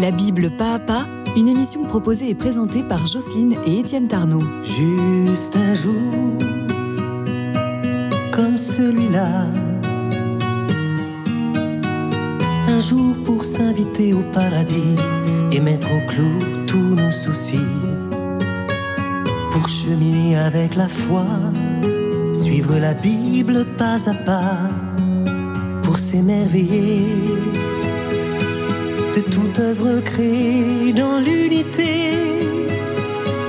La Bible pas à pas, une émission proposée et présentée par Jocelyne et Étienne Tarnot. Juste un jour comme celui-là. Un jour pour s'inviter au paradis et mettre au clou tous nos soucis. Pour cheminer avec la foi, suivre la Bible pas à pas. Pour s'émerveiller de toute œuvre créée dans l'unité.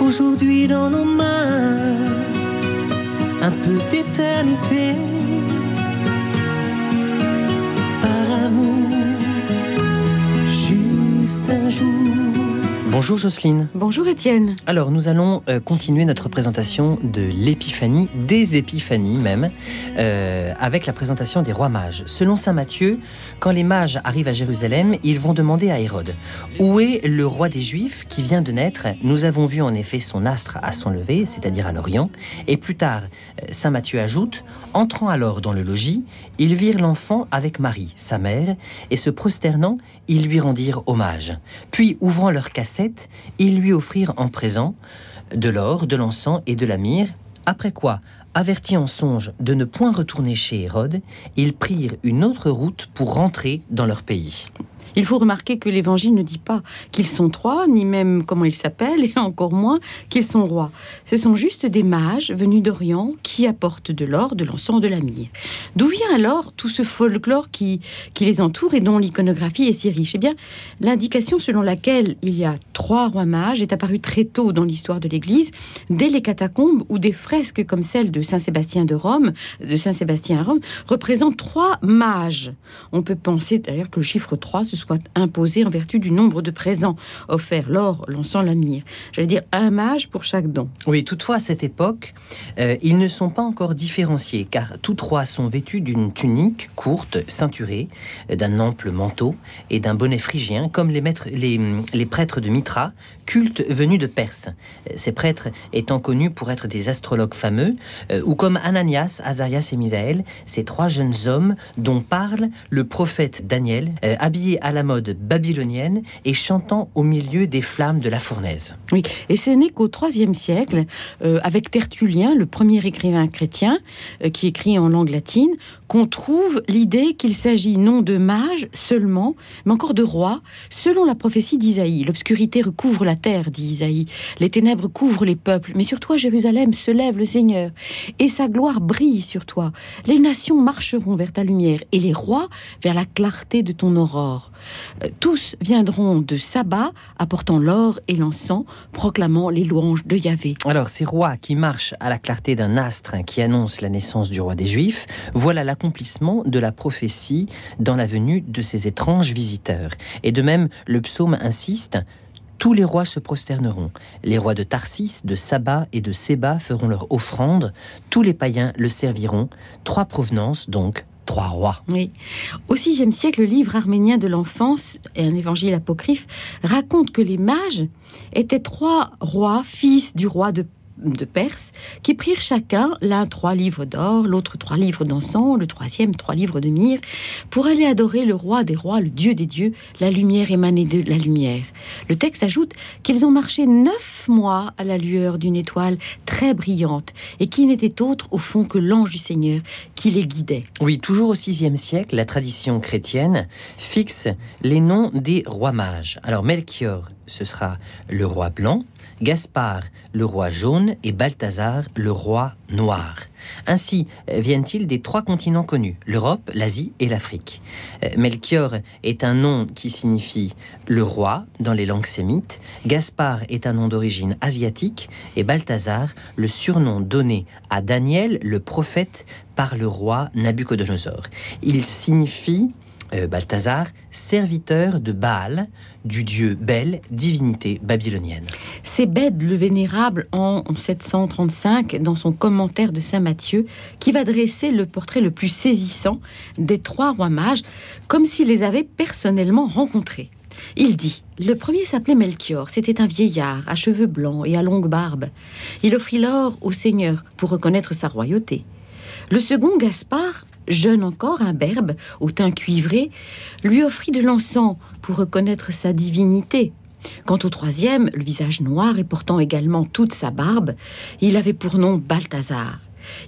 Aujourd'hui dans nos mains, un peu d'éternité. Bonjour Jocelyne. Bonjour Étienne. Alors nous allons euh, continuer notre présentation de l'épiphanie, des épiphanies même, euh, avec la présentation des rois mages. Selon Saint Matthieu, quand les mages arrivent à Jérusalem, ils vont demander à Hérode Où est le roi des Juifs qui vient de naître? Nous avons vu en effet son astre à son lever, c'est-à-dire à, l'Orient. Et plus tard, euh, Saint Matthieu ajoute Entrant alors dans le logis, ils virent l'enfant avec Marie, sa mère, et se prosternant, ils lui rendirent hommage. Puis, ouvrant leur cassette, ils lui offrirent en présent de l'or, de l'encens et de la myrrhe, après quoi, avertis en songe de ne point retourner chez Hérode, ils prirent une autre route pour rentrer dans leur pays. Il faut remarquer que l'Évangile ne dit pas qu'ils sont trois, ni même comment ils s'appellent, et encore moins qu'ils sont rois. Ce sont juste des mages venus d'Orient qui apportent de l'or, de l'encens, de la myrrhe. D'où vient alors tout ce folklore qui, les entoure et dont l'iconographie est si riche? Eh bien, l'indication selon laquelle il y a trois rois mages est apparue très tôt dans l'histoire de l'Église, dès les catacombes où des fresques comme celle de Saint-Sébastien de Rome, de Saint-Sébastien à Rome, représentent trois mages. On peut penser d'ailleurs que le chiffre 3 se soit imposé en vertu du nombre de présents offerts, l'or, l'encens, la myrrhe. J'allais dire un mage pour chaque don. Oui, toutefois, à cette époque, euh, ils ne sont pas encore différenciés, car tous trois sont vêtus d'une tunique courte, ceinturée, d'un ample manteau et d'un bonnet phrygien, comme les, maîtres, les, les prêtres de Mitra, culte venus de Perse. Ces prêtres étant connus pour être des astrologues fameux, euh, ou comme Ananias, Azarias et Misaël, ces trois jeunes hommes dont parle le prophète Daniel, euh, habillés à la mode babylonienne et chantant au milieu des flammes de la fournaise. Oui, et ce n'est qu'au IIIe siècle, euh, avec Tertullien, le premier écrivain chrétien, qui écrit en langue latine, qu'on trouve l'idée qu'il s'agit non de mages seulement, mais encore de rois, selon la prophétie d'Isaïe. L'obscurité recouvre la terre, dit Isaïe. Les ténèbres couvrent les peuples, mais sur toi, Jérusalem, se lève le Seigneur, et sa gloire brille sur toi. Les nations marcheront vers ta lumière, et les rois vers la clarté de ton aurore. Euh, tous viendront de Saba, apportant l'or et l'encens, proclamant les louanges de Yahvé. Alors, ces rois qui marchent à la clarté d'un astre qui annonce la naissance du roi des Juifs, voilà de la prophétie dans la venue de ces étranges visiteurs. Et de même, le psaume insiste tous les rois se prosterneront. Les rois de Tarsis, de Saba et de Séba feront leur offrande. Tous les païens le serviront. Trois provenances, donc trois rois. Oui. Au VIe siècle, le livre arménien de l'enfance et un évangile apocryphe raconte que les mages étaient trois rois, fils du roi de de Perse, qui prirent chacun l'un trois livres d'or, l'autre trois livres d'encens, le troisième trois livres de myrrhe, pour aller adorer le roi des rois, le dieu des dieux, la lumière émanée de la lumière. Le texte ajoute qu'ils ont marché neuf mois à la lueur d'une étoile très brillante, et qui n'était autre au fond que l'ange du Seigneur qui les guidait. Oui, toujours au VIe siècle, la tradition chrétienne fixe les noms des rois mages. Alors Melchior, ce sera le roi blanc, Gaspard, le roi jaune, et Balthazar, le roi noir. Ainsi euh, viennent-ils des trois continents connus, l'Europe, l'Asie et l'Afrique. Euh, Melchior est un nom qui signifie le roi dans les langues sémites, Gaspard est un nom d'origine asiatique, et Balthazar, le surnom donné à Daniel, le prophète, par le roi Nabucodonosor. Il signifie euh, Balthazar, serviteur de Baal, du dieu Bel, divinité babylonienne. C'est Bède le Vénérable en 735 dans son commentaire de Saint Matthieu qui va dresser le portrait le plus saisissant des trois rois mages comme s'il les avait personnellement rencontrés. Il dit Le premier s'appelait Melchior, c'était un vieillard à cheveux blancs et à longue barbe. Il offrit l'or au Seigneur pour reconnaître sa royauté. Le second, Gaspard, jeune encore, un berbe, au teint cuivré, lui offrit de l'encens pour reconnaître sa divinité. Quant au troisième, le visage noir et portant également toute sa barbe, il avait pour nom Balthazar.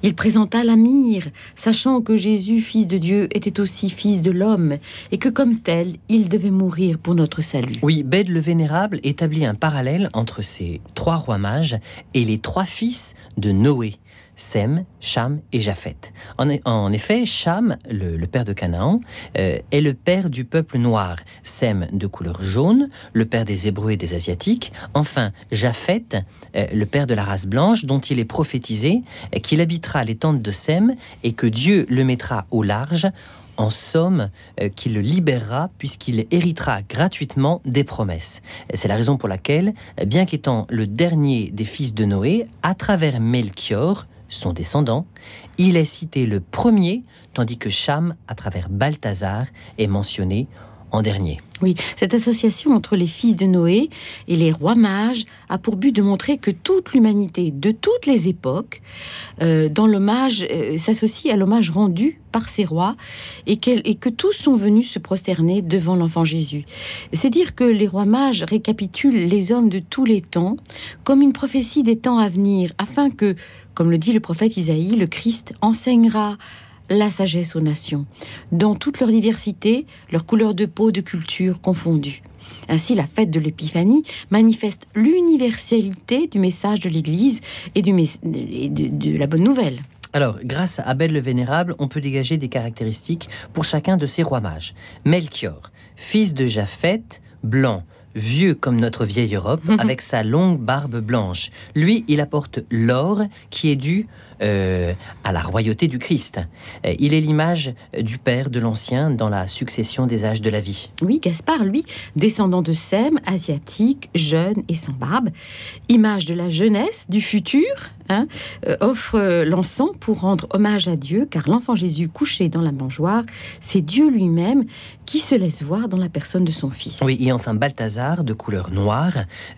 Il présenta la myrrhe, sachant que Jésus, fils de Dieu, était aussi fils de l'homme, et que comme tel, il devait mourir pour notre salut. Oui, Bède le Vénérable établit un parallèle entre ces trois rois mages et les trois fils de Noé. Sem, Cham et Japheth. En, effet, Cham, le, père de Canaan, euh, est le père du peuple noir. Sem, de couleur jaune, le père des Hébreux et des Asiatiques. Enfin, Japheth, euh, le père de la race blanche, dont il est prophétisé euh, qu'il habitera les tentes de Sem et que Dieu le mettra au large en somme, qu'il le libérera puisqu'il héritera gratuitement des promesses. C'est la raison pour laquelle, bien qu'étant le dernier des fils de Noé, à travers Melchior, son descendant, il est cité le premier, tandis que Cham, à travers Balthazar, est mentionné en dernier. Oui, cette association entre les fils de Noé et les rois mages a pour but de montrer que toute l'humanité de toutes les époques, euh, dans l'hommage, euh, s'associe à l'hommage rendu par ces rois et, et, que tous sont venus se prosterner devant l'enfant Jésus. C'est dire que les rois mages récapitulent les hommes de tous les temps comme une prophétie des temps à venir, afin que comme le dit le prophète Isaïe, le Christ enseignera la sagesse aux nations, dans toute leur diversité, leur couleur de peau, de culture confondues. Ainsi, la fête de l'Épiphanie manifeste l'universalité du message de l'Église et, du, de, la bonne nouvelle. Alors, grâce à Abel le Vénérable, on peut dégager des caractéristiques pour chacun de ces rois mages. Melchior, fils de Japheth, blanc, vieux comme notre vieille Europe, avec sa longue barbe blanche. Lui, il apporte l'or qui est dû euh, à la royauté du Christ. Euh, il est l'image du Père de l'Ancien dans la succession des âges de la vie. Oui, Gaspard, lui, descendant de Sem, asiatique, jeune et sans barbe, image de la jeunesse, du futur, hein, euh, offre l'encens pour rendre hommage à Dieu, car l'enfant Jésus couché dans la mangeoire, c'est Dieu lui-même qui se laisse voir dans la personne de son fils. Oui, et enfin Balthazar, de couleur noire,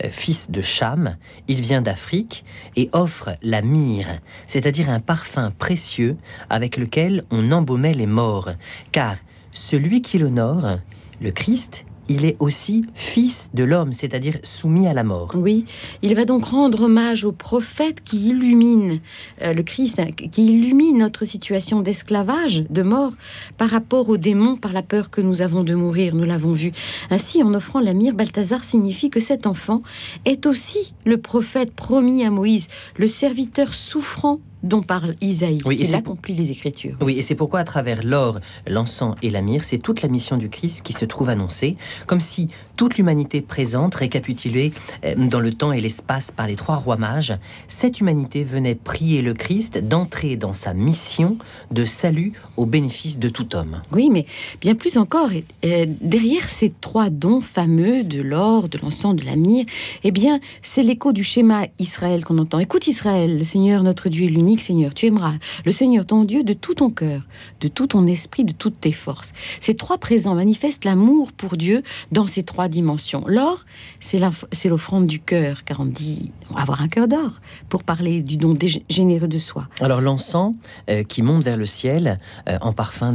fils de Cham, il vient d'Afrique et offre la myrrhe, c'est-à-dire dire un parfum précieux avec lequel on embaumait les morts, car celui qui l'honore, le Christ, il est aussi fils de l'homme, c'est-à-dire soumis à la mort. Oui, il va donc rendre hommage au prophète qui illumine euh, le Christ, hein, qui illumine notre situation d'esclavage, de mort, par rapport aux démons, par la peur que nous avons de mourir, nous l'avons vu. Ainsi, en offrant la myrrhe, Balthazar signifie que cet enfant est aussi le prophète promis à Moïse, le serviteur souffrant dont parle Isaïe, oui, qui accomplit les Écritures. Oui, et c'est pourquoi à travers l'or, l'encens et la myrrhe, c'est toute la mission du Christ qui se trouve annoncée, comme si toute l'humanité présente, récapitulée euh, dans le temps et l'espace par les trois rois mages, cette humanité venait prier le Christ d'entrer dans sa mission de salut au bénéfice de tout homme. Oui, mais bien plus encore, derrière ces trois dons fameux de l'or, de l'encens, de la myrrhe, eh bien, c'est l'écho du schéma Israël qu'on entend. Écoute Israël, le Seigneur notre Dieu est l'unique Seigneur. Tu aimeras le Seigneur ton Dieu de tout ton cœur, de tout ton esprit, de toutes tes forces. Ces trois présents manifestent l'amour pour Dieu dans ces trois dimensions. L'or, c'est l'offrande du cœur, car on dit avoir un cœur d'or pour parler du don généreux de soi. Alors l'encens euh, qui monte vers le ciel euh, en parfum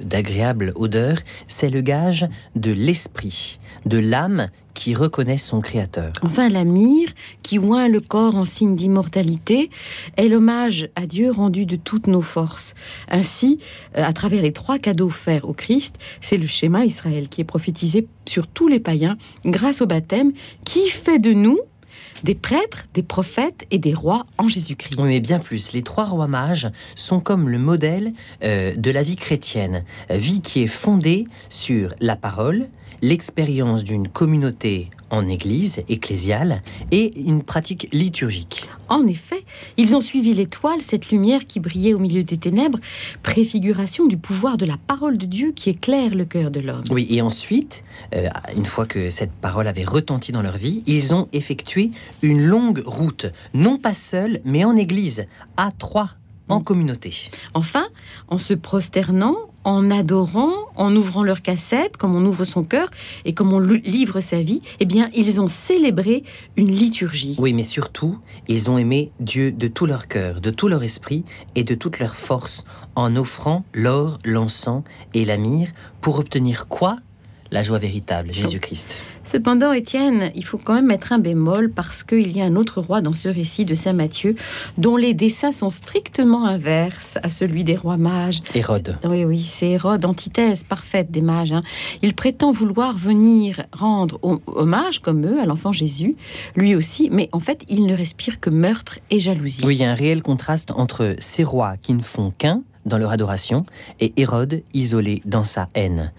d'agréable odeur, c'est le gage de l'esprit, de l'âme qui reconnaît son créateur. Enfin, la myrrhe, qui oint le corps en signe d'immortalité, est l'hommage à Dieu rendu de toutes nos forces. Ainsi, euh, à travers les trois cadeaux offerts au Christ, c'est le schéma Israël qui est prophétisé sur tous les païens grâce au baptême qui fait de nous des prêtres, des prophètes et des rois en Jésus-Christ. Oui, mais bien plus. Les trois rois mages sont comme le modèle euh, de la vie chrétienne, vie qui est fondée sur la parole, l'expérience d'une communauté en église ecclésiale et une pratique liturgique. En effet, ils ont suivi l'étoile, cette lumière qui brillait au milieu des ténèbres, préfiguration du pouvoir de la parole de Dieu qui éclaire le cœur de l'homme. Oui, et ensuite, euh, une fois que cette parole avait retenti dans leur vie, ils ont effectué une longue route, non pas seuls, mais en église, à trois en communauté. Enfin, en se prosternant, en adorant, en ouvrant leur cassette, comme on ouvre son cœur et comme on livre sa vie, eh bien, ils ont célébré une liturgie. Oui, mais surtout, ils ont aimé Dieu de tout leur cœur, de tout leur esprit et de toute leur force, en offrant l'or, l'encens et la myrrhe pour obtenir quoi? La joie véritable, Jésus-Christ. Cependant, Étienne, il faut quand même mettre un bémol parce qu'il y a un autre roi dans ce récit de Saint Matthieu dont les dessins sont strictement inverses à celui des rois mages. Hérode. Oui, oui, c'est Hérode, antithèse parfaite des mages. Hein. Il prétend vouloir venir rendre hommage, comme eux, à l'enfant Jésus, lui aussi, mais en fait, il ne respire que meurtre et jalousie. Oui, il y a un réel contraste entre ces rois qui ne font qu'un, dans leur adoration et Hérode isolé dans sa haine.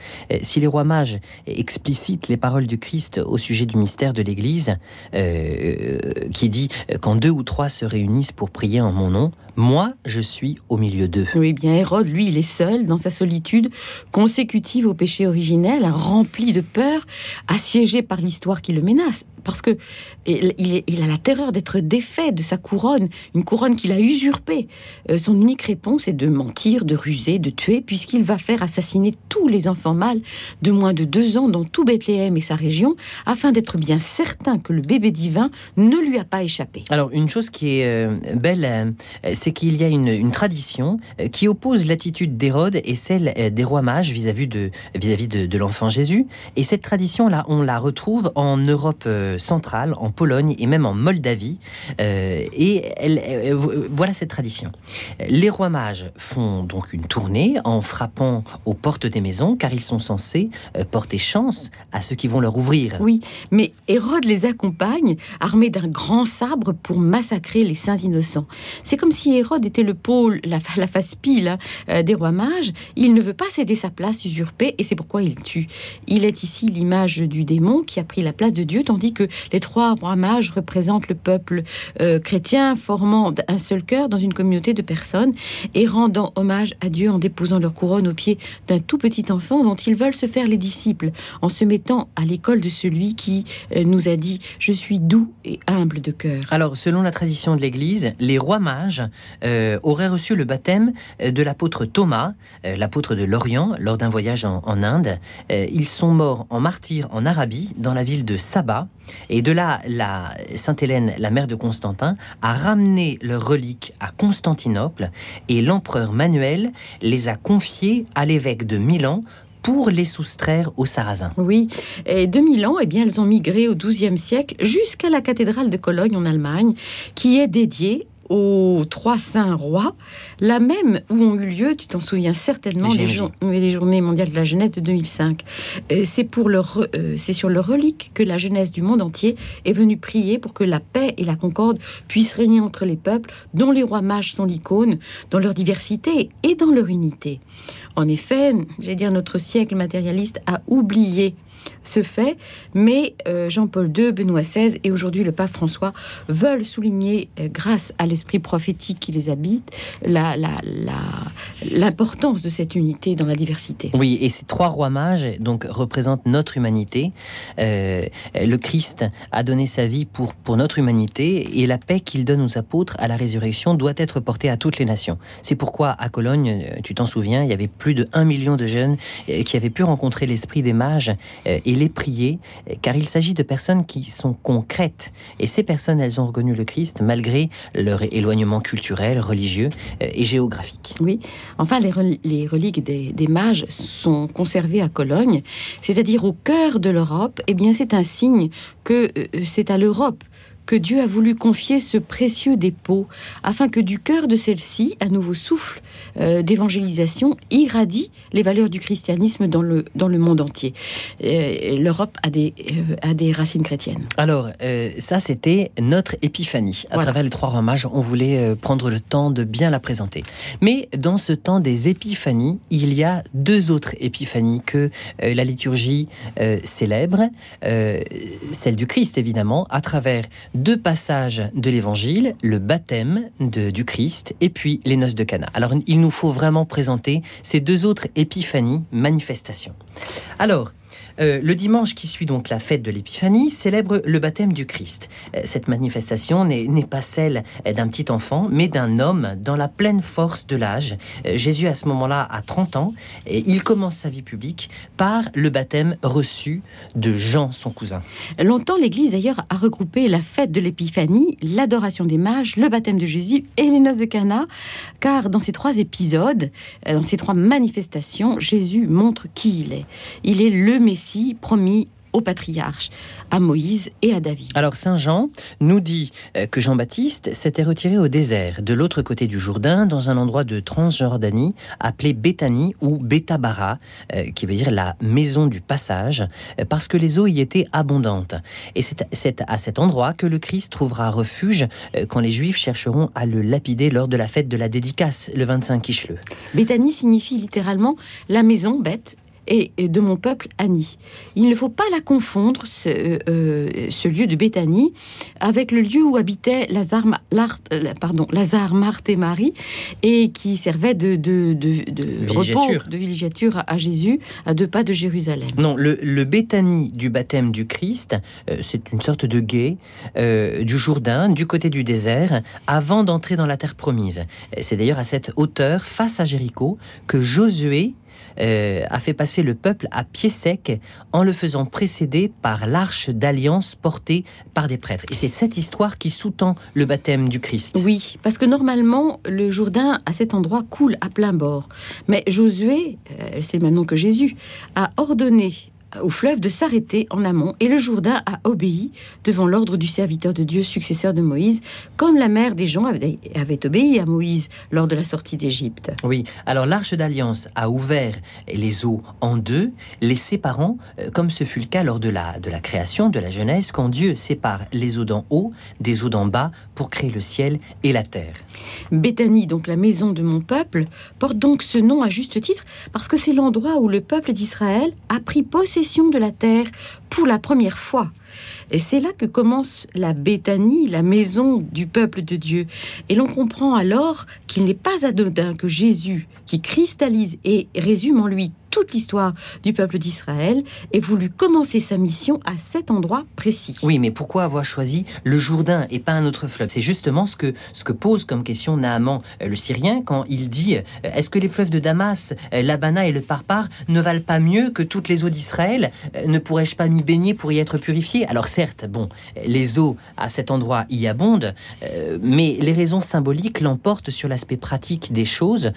Si les rois mages explicitent les paroles du Christ au sujet du mystère de l'Église, euh, qui dit quand deux ou trois se réunissent pour prier en mon nom, moi, je suis au milieu d'eux. Oui, bien Hérode, lui, il est seul dans sa solitude, consécutive au péché originel, rempli de peur, assiégé par l'histoire qui le menace parce que il, a la terreur d'être défait de sa couronne, une couronne qu'il a usurpée. Euh, son unique réponse est de mentir, de ruser, de tuer, puisqu'il va faire assassiner tous les enfants mâles de moins de deux ans dans tout Bethléem et sa région, afin d'être bien certain que le bébé divin ne lui a pas échappé. Alors, une chose qui est euh, belle, euh, c'est qu'il y a une, tradition qui oppose l'attitude d'Hérode et celle des rois mages vis-à-vis de, vis-à-vis de, l'enfant Jésus. Et cette tradition-là, on la retrouve en Europe centrale, en Pologne et même en Moldavie. Euh, et voilà cette tradition. Les rois mages font donc une tournée en frappant aux portes des maisons, car ils sont censés euh, porter chance à ceux qui vont leur ouvrir. Oui, mais Hérode les accompagne, armé d'un grand sabre, pour massacrer les saints innocents. C'est comme si Hérode était le pôle, la, face pile euh, des rois mages. Il ne veut pas céder sa place usurpée, et c'est pourquoi il tue. Il est ici l'image du démon qui a pris la place de Dieu, tandis que les trois rois mages représentent le peuple euh, chrétien formant un seul cœur dans une communauté de personnes et rendant hommage à Dieu en déposant leur couronne aux pieds d'un tout petit enfant dont ils veulent se faire les disciples, en se mettant à l'école de celui qui euh, nous a dit Je suis doux et humble de cœur. Alors, selon la tradition de l'Église, les rois mages euh, auraient reçu le baptême de l'apôtre Thomas, l'apôtre de l'Orient, lors d'un voyage en, Inde. ils sont morts en martyrs en Arabie, dans la ville de Saba. Et de là, la Sainte Hélène, la mère de Constantin, a ramené leurs reliques à Constantinople et l'empereur Manuel les a confiées à l'évêque de Milan pour les soustraire aux Sarrasins. Oui, et de Milan, eh bien, elles ont migré au XIIe siècle jusqu'à la cathédrale de Cologne en Allemagne, qui est dédiée aux trois saints rois, la même où ont eu lieu, tu t'en souviens certainement, les, les, journées mondiales de la jeunesse de 2005. C'est pour euh, c'est sur le relique que la jeunesse du monde entier est venue prier pour que la paix et la concorde puissent régner entre les peuples, dont les rois mages sont l'icône, dans leur diversité et dans leur unité. En effet, j'allais dire, notre siècle matérialiste a oublié ce fait, mais euh, Jean-Paul II, Benoît XVI et aujourd'hui le pape François veulent souligner, euh, grâce à l'esprit prophétique qui les habite, l'importance de cette unité dans la diversité. Oui, et ces trois rois mages donc représentent notre humanité. Euh, le Christ a donné sa vie pour, pour notre humanité et la paix qu'il donne aux apôtres à la résurrection doit être portée à toutes les nations. C'est pourquoi à Cologne, tu t'en souviens, il y avait plus de 1 million de jeunes qui avaient pu rencontrer l'esprit des mages et les prier, car il s'agit de personnes qui sont concrètes. Et ces personnes, elles ont reconnu le Christ malgré leur éloignement culturel, religieux euh, et géographique. Oui, enfin, les, reliques des, des, mages sont conservées à Cologne, c'est-à-dire au cœur de l'Europe. Eh bien, c'est un signe que euh, c'est à l'Europe que Dieu a voulu confier ce précieux dépôt, afin que du cœur de celle-ci, un nouveau souffle euh, d'évangélisation irradie les valeurs du christianisme dans le, dans le monde entier. Euh, L'Europe a des, euh, a des racines chrétiennes. Alors, ça, c'était notre épiphanie. À travers les trois romages, on voulait prendre le temps de bien la présenter. Mais dans ce temps des épiphanies, il y a deux autres épiphanies que la liturgie célèbre. celle du Christ, évidemment, à travers deux passages de l'Évangile, le baptême de, du Christ et puis les noces de Cana. Alors il nous faut vraiment présenter ces deux autres épiphanies, manifestations. Alors, Euh, le dimanche qui suit donc la fête de l'Épiphanie célèbre le baptême du Christ. Euh, cette manifestation n'est pas celle d'un petit enfant, mais d'un homme dans la pleine force de l'âge. Euh, Jésus, à ce moment-là, a 30 ans et il commence sa vie publique par le baptême reçu de Jean, son cousin. Longtemps, l'Église d'ailleurs a regroupé la fête de l'Épiphanie, l'adoration des mages, le baptême de Jésus et les noces de Cana, car dans ces trois épisodes, dans ces trois manifestations, Jésus montre qui il est. Il est le Messie promis aux patriarches, à Moïse et à David. Alors Saint Jean nous dit euh, que Jean-Baptiste s'était retiré au désert, de l'autre côté du Jourdain, dans un endroit de Transjordanie appelé Béthanie ou Bétabara, euh, qui veut dire la maison du passage, euh, parce que les eaux y étaient abondantes. Et c'est à cet endroit que le Christ trouvera refuge quand les Juifs chercheront à le lapider lors de la fête de la dédicace, le 25 Kishleu. Béthanie signifie littéralement la maison bête et de mon peuple Annie. Il ne faut pas la confondre, ce, euh, euh, ce lieu de Béthanie, avec le lieu où habitaient Lazare, Ma- Lar- euh, pardon, Lazare, Marthe et Marie, et qui servait de, de, de, de repos, de villégiature à Jésus, à deux pas de Jérusalem. Non, le, le Béthanie du baptême du Christ, euh, c'est une sorte de guet euh, du Jourdain, du côté du désert, avant d'entrer dans la terre promise. C'est d'ailleurs à cette hauteur, face à Jéricho, que Josué euh, a fait passer le peuple à pied sec en le faisant précéder par l'arche d'alliance portée par des prêtres. Et c'est cette histoire qui sous-tend le baptême du Christ. Oui, parce que normalement, le Jourdain, à cet endroit, coule à plein bord. Mais Josué, euh, c'est le même nom que Jésus, a ordonné au fleuve de s'arrêter en amont et le Jourdain a obéi devant l'ordre du serviteur de Dieu, successeur de Moïse, comme la mère des gens avait, avait obéi à Moïse lors de la sortie d'Égypte. Oui, alors l'arche d'alliance a ouvert les eaux en deux, les séparant, euh, comme ce fut le cas lors de la, de la création, de la Genèse, quand Dieu sépare les eaux d'en haut des eaux d'en bas pour créer le ciel et la terre. Béthanie, donc la maison de mon peuple, porte donc ce nom à juste titre parce que c'est l'endroit où le peuple d'Israël a pris possession de la terre pour la première fois. Et c'est là que commence la Béthanie, la maison du peuple de Dieu. Et l'on comprend alors qu'il n'est pas anodin que Jésus, qui cristallise et résume en lui toute l'histoire du peuple d'Israël, ait voulu commencer sa mission à cet endroit précis. Oui, mais pourquoi avoir choisi le Jourdain et pas un autre fleuve? C'est justement ce que, ce que pose comme question Naaman, euh, le Syrien, quand il dit euh, Est-ce que les fleuves de Damas, euh, l'Abana et le Parpar ne valent pas mieux que toutes les eaux d'Israël? Ne pourrais-je pas m'y baigner pour y être purifié? Alors certes, bon, les eaux à cet endroit y abondent, mais les raisons symboliques l'emportent sur l'aspect pratique des choses.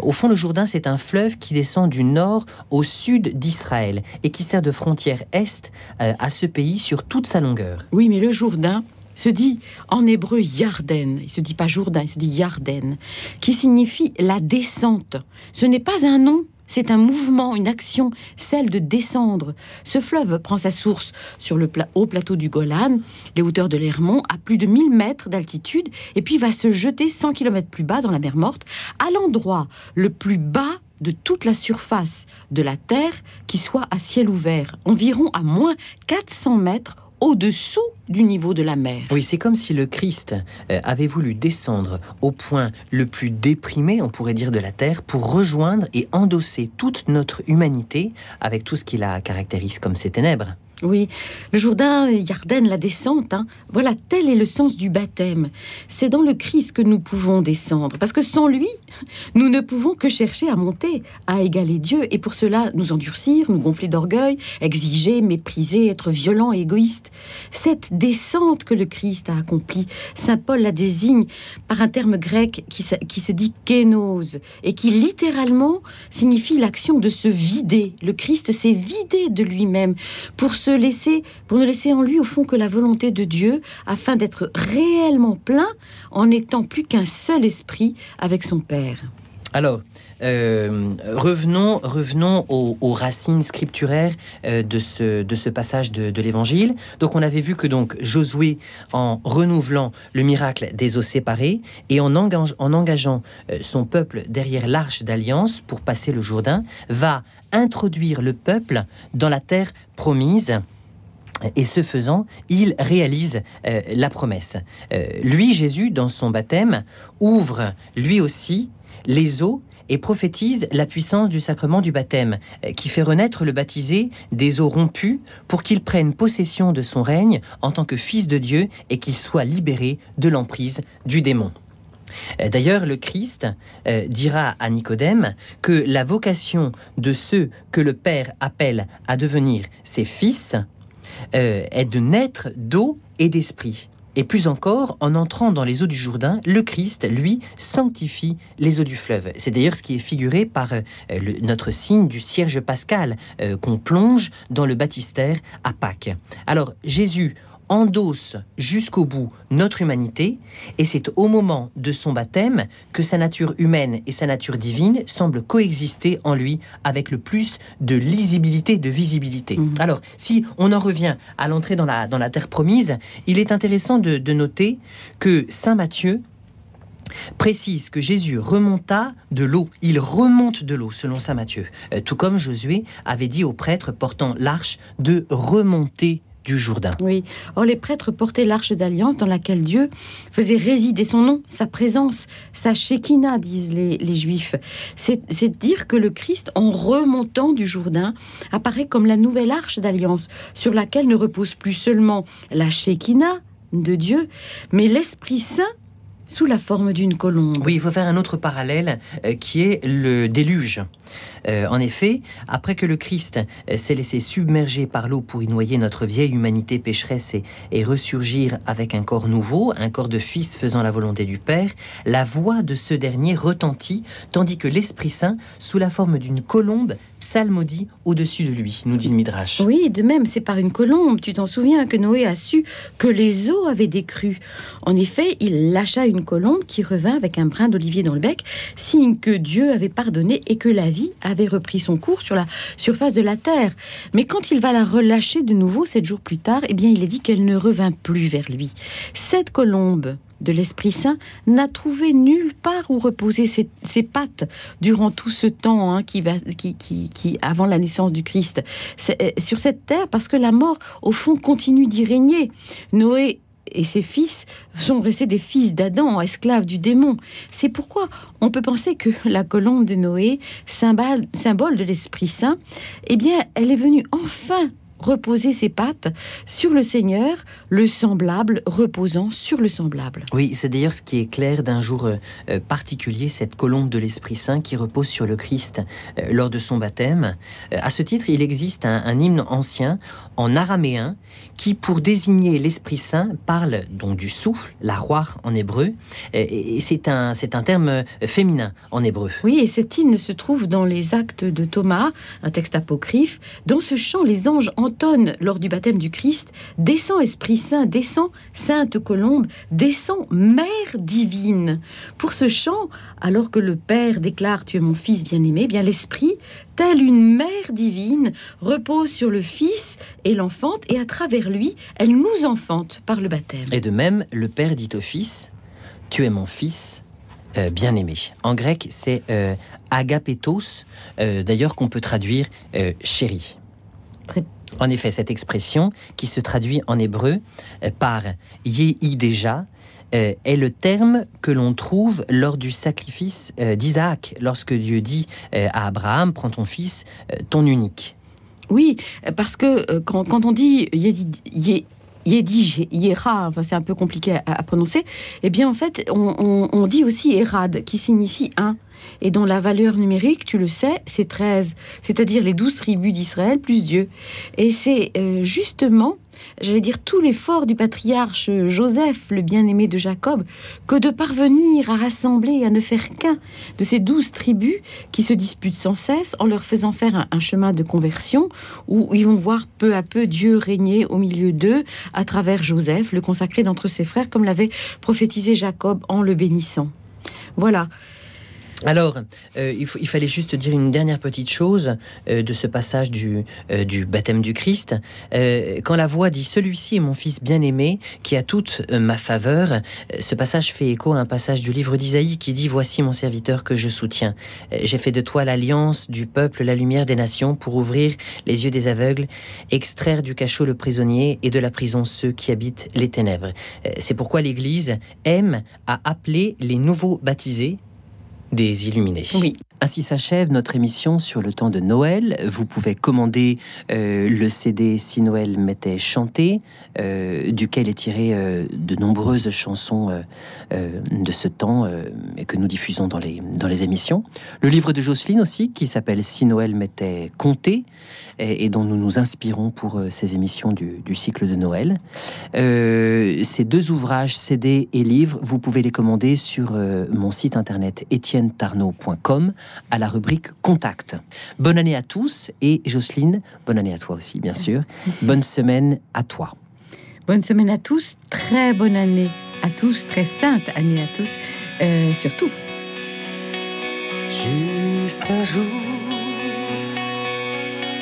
Au fond, le Jourdain, c'est un fleuve qui descend du nord au sud d'Israël et qui sert de frontière est euh, à ce pays sur toute sa longueur. Oui, mais le Jourdain se dit en hébreu Yarden. Il se dit pas Jourdain, il se dit Yarden, qui signifie la descente. Ce n'est pas un nom. C'est un mouvement, une action, celle de descendre. Ce fleuve prend sa source sur le haut plateau du Golan, les hauteurs de l'Hermont, à plus de 1000 mètres d'altitude, et puis va se jeter 100 km plus bas dans la mer Morte, à l'endroit le plus bas de toute la surface de la Terre qui soit à ciel ouvert, environ à moins 400 mètres au-dessous du niveau de la mer. Oui, c'est comme si le Christ euh, avait voulu descendre au point le plus déprimé, on pourrait dire, de la terre pour rejoindre et endosser toute notre humanité avec tout ce qui la caractérise comme ses ténèbres. Oui, le Jourdain, Yarden, la descente, hein, voilà, tel est le sens du baptême. C'est dans le Christ que nous pouvons descendre, parce que sans lui, nous ne pouvons que chercher à monter, à égaler Dieu, et pour cela nous endurcir, nous gonfler d'orgueil, exiger, mépriser, être violent et égoïste. Cette descente que le Christ a accomplie, Saint Paul la désigne par un terme grec qui, qui se dit kénose, et qui littéralement signifie l'action de se vider. Le Christ s'est vidé de lui-même pour se laisser, pour ne laisser en lui au fond que la volonté de Dieu, afin d'être réellement plein en n'étant plus qu'un seul esprit avec son Père. Alors, euh, revenons, revenons aux, racines scripturaires euh, de, ce, de ce passage de, de l'Évangile. Donc, on avait vu que donc Josué, en renouvelant le miracle des eaux séparées et en, engage- en engageant euh, son peuple derrière l'arche d'alliance pour passer le Jourdain, va introduire le peuple dans la terre promise. Et ce faisant, il réalise euh, la promesse. Euh, lui, Jésus, dans son baptême, ouvre lui aussi les eaux et prophétise la puissance du sacrement du baptême, euh, qui fait renaître le baptisé des eaux rompues pour qu'il prenne possession de son règne en tant que fils de Dieu et qu'il soit libéré de l'emprise du démon. Euh, D'ailleurs, le Christ euh, dira à Nicodème que la vocation de ceux que le Père appelle à devenir ses fils euh, est de naître d'eau et d'esprit. Et plus encore, en entrant dans les eaux du Jourdain, le Christ, lui, sanctifie les eaux du fleuve. C'est d'ailleurs ce qui est figuré par notre signe du cierge pascal qu'on plonge dans le baptistère à Pâques. Alors, Jésus endosse jusqu'au bout notre humanité, et c'est au moment de son baptême que sa nature humaine et sa nature divine semblent coexister en lui avec le plus de lisibilité, de visibilité. Mhm. Alors, si on en revient à l'entrée dans la, dans la terre promise, il est intéressant de, de noter que Saint Matthieu précise que Jésus remonta de l'eau. Il remonte de l'eau, selon Saint Matthieu. Euh, tout comme Josué avait dit aux prêtres portant l'arche de remonter du Jourdain. Oui. Or, les prêtres portaient l'arche d'alliance dans laquelle Dieu faisait résider son nom, sa présence, sa Shekinah, disent les, les Juifs. C'est dire que le Christ, en remontant du Jourdain, apparaît comme la nouvelle arche d'alliance, sur laquelle ne repose plus seulement la Shekinah de Dieu, mais l'Esprit Saint sous la forme d'une colombe. Oui, il faut faire un autre parallèle euh, qui est le déluge. Euh, en effet, après que le Christ euh, s'est laissé submerger par l'eau pour y noyer notre vieille humanité pécheresse et, et ressurgir avec un corps nouveau, un corps de fils faisant la volonté du Père, la voix de ce dernier retentit, tandis que l'Esprit Saint, sous la forme d'une colombe, psalmodie au-dessus de lui, nous dit le Midrash. Oui, de même, c'est par une colombe, tu t'en souviens, que Noé a su que les eaux avaient décru. En effet, il lâcha une colombe qui revint avec un brin d'olivier dans le bec, signe que Dieu avait pardonné et que la vie avait repris son cours sur la surface de la terre. Mais quand il va la relâcher de nouveau sept jours plus tard, eh bien, il est dit qu'elle ne revint plus vers lui. Cette colombe de l'Esprit Saint n'a trouvé nulle part où reposer ses, pattes durant tout ce temps hein, qui va, qui, avant la naissance du Christ. Euh, sur cette terre, parce que la mort, au fond, continue d'y régner. Noé et ses fils sont restés des fils d'Adam, esclaves du démon. C'est pourquoi on peut penser que la colombe de Noé, symbole, de l'Esprit Saint, eh bien, elle est venue enfin reposer ses pattes sur le Seigneur, le semblable reposant sur le semblable. Oui, c'est d'ailleurs ce qui est clair d'un jour euh, euh, particulier, cette colombe de l'Esprit Saint qui repose sur le Christ euh, lors de son baptême. Euh, à ce titre, il existe un, un hymne ancien en araméen qui, pour désigner l'Esprit Saint, parle donc du souffle, la roi en hébreu, et, et c'est un, c'est un terme féminin en hébreu. Oui, et cet hymne se trouve dans les actes de Thomas, un texte apocryphe. Dans ce chant, les anges lors du baptême du Christ Descends, Esprit Saint, descends, Sainte Colombe, descends, Mère divine. Pour ce chant, alors que le Père déclare Tu es mon Fils bien-aimé, eh bien l'Esprit, telle une Mère divine, repose sur le Fils et l'enfante, et à travers lui, elle nous enfante par le baptême. Et de même, le Père dit au Fils, Tu es mon Fils euh, bien-aimé. En grec, c'est euh, agapetos, euh, d'ailleurs qu'on peut traduire euh, chéri. Très- En effet, cette expression, qui se traduit en hébreu euh, par yehi déjà, euh, est le terme que l'on trouve lors du sacrifice euh, d'Isaac, lorsque Dieu dit à Abraham, prends ton fils, ton unique. Oui, parce que quand, on dit Yé- Yédi, Yéra, enfin, c'est un peu compliqué à, prononcer, eh bien en fait, on, on- dit aussi Érad, qui signifie un, et dont la valeur numérique, tu le sais, c'est 13, c'est-à-dire les 12 tribus d'Israël plus Dieu. Et c'est euh, justement, j'allais dire, tout l'effort du patriarche Joseph, le bien-aimé de Jacob, que de parvenir à rassembler, à ne faire qu'un de ces douze tribus qui se disputent sans cesse en leur faisant faire un, un chemin de conversion où ils vont voir peu à peu Dieu régner au milieu d'eux à travers Joseph, le consacré d'entre ses frères, comme l'avait prophétisé Jacob en le bénissant. Voilà. Alors, euh, il, fallait juste dire une dernière petite chose euh, de ce passage du, euh, baptême du Christ. Quand la voix dit Celui-ci est mon fils bien-aimé, qui a toute ma faveur, ce passage fait écho à un passage du livre d'Isaïe qui dit Voici mon serviteur que je soutiens. J'ai fait de toi l'alliance du peuple, la lumière des nations, pour ouvrir les yeux des aveugles, extraire du cachot le prisonnier et de la prison ceux qui habitent les ténèbres. C'est pourquoi l'Église aime à appeler les nouveaux baptisés des illuminés. Oui. Ainsi s'achève notre émission sur le temps de Noël. Vous pouvez commander euh, le CD Si Noël m'était chanté, euh, duquel est tiré euh, de nombreuses chansons de ce temps que nous diffusons dans les, dans les émissions. Le livre de Jocelyne aussi, qui s'appelle Si Noël m'était compté et, dont nous nous inspirons pour ces émissions du, du cycle de Noël. ces deux ouvrages, CD et livres, vous pouvez les commander sur mon site internet etiennetarnaud.com à la rubrique Contact. Bonne année à tous et Jocelyne, bonne année à toi aussi, bien sûr. Bonne semaine à toi. Bonne semaine à tous, très bonne année à tous, très sainte année à tous, euh, surtout. Juste un jour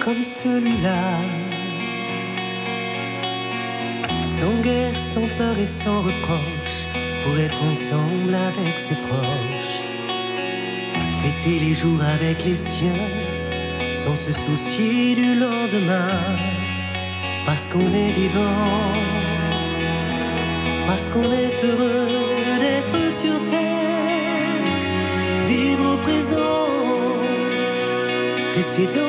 comme celui-là, sans guerre, sans peur et sans reproche, pour être ensemble avec ses proches. Fêter les jours avec les siens, sans se soucier du lendemain, parce qu'on est vivant, parce qu'on est heureux d'être sur terre, vivre au présent, rester dans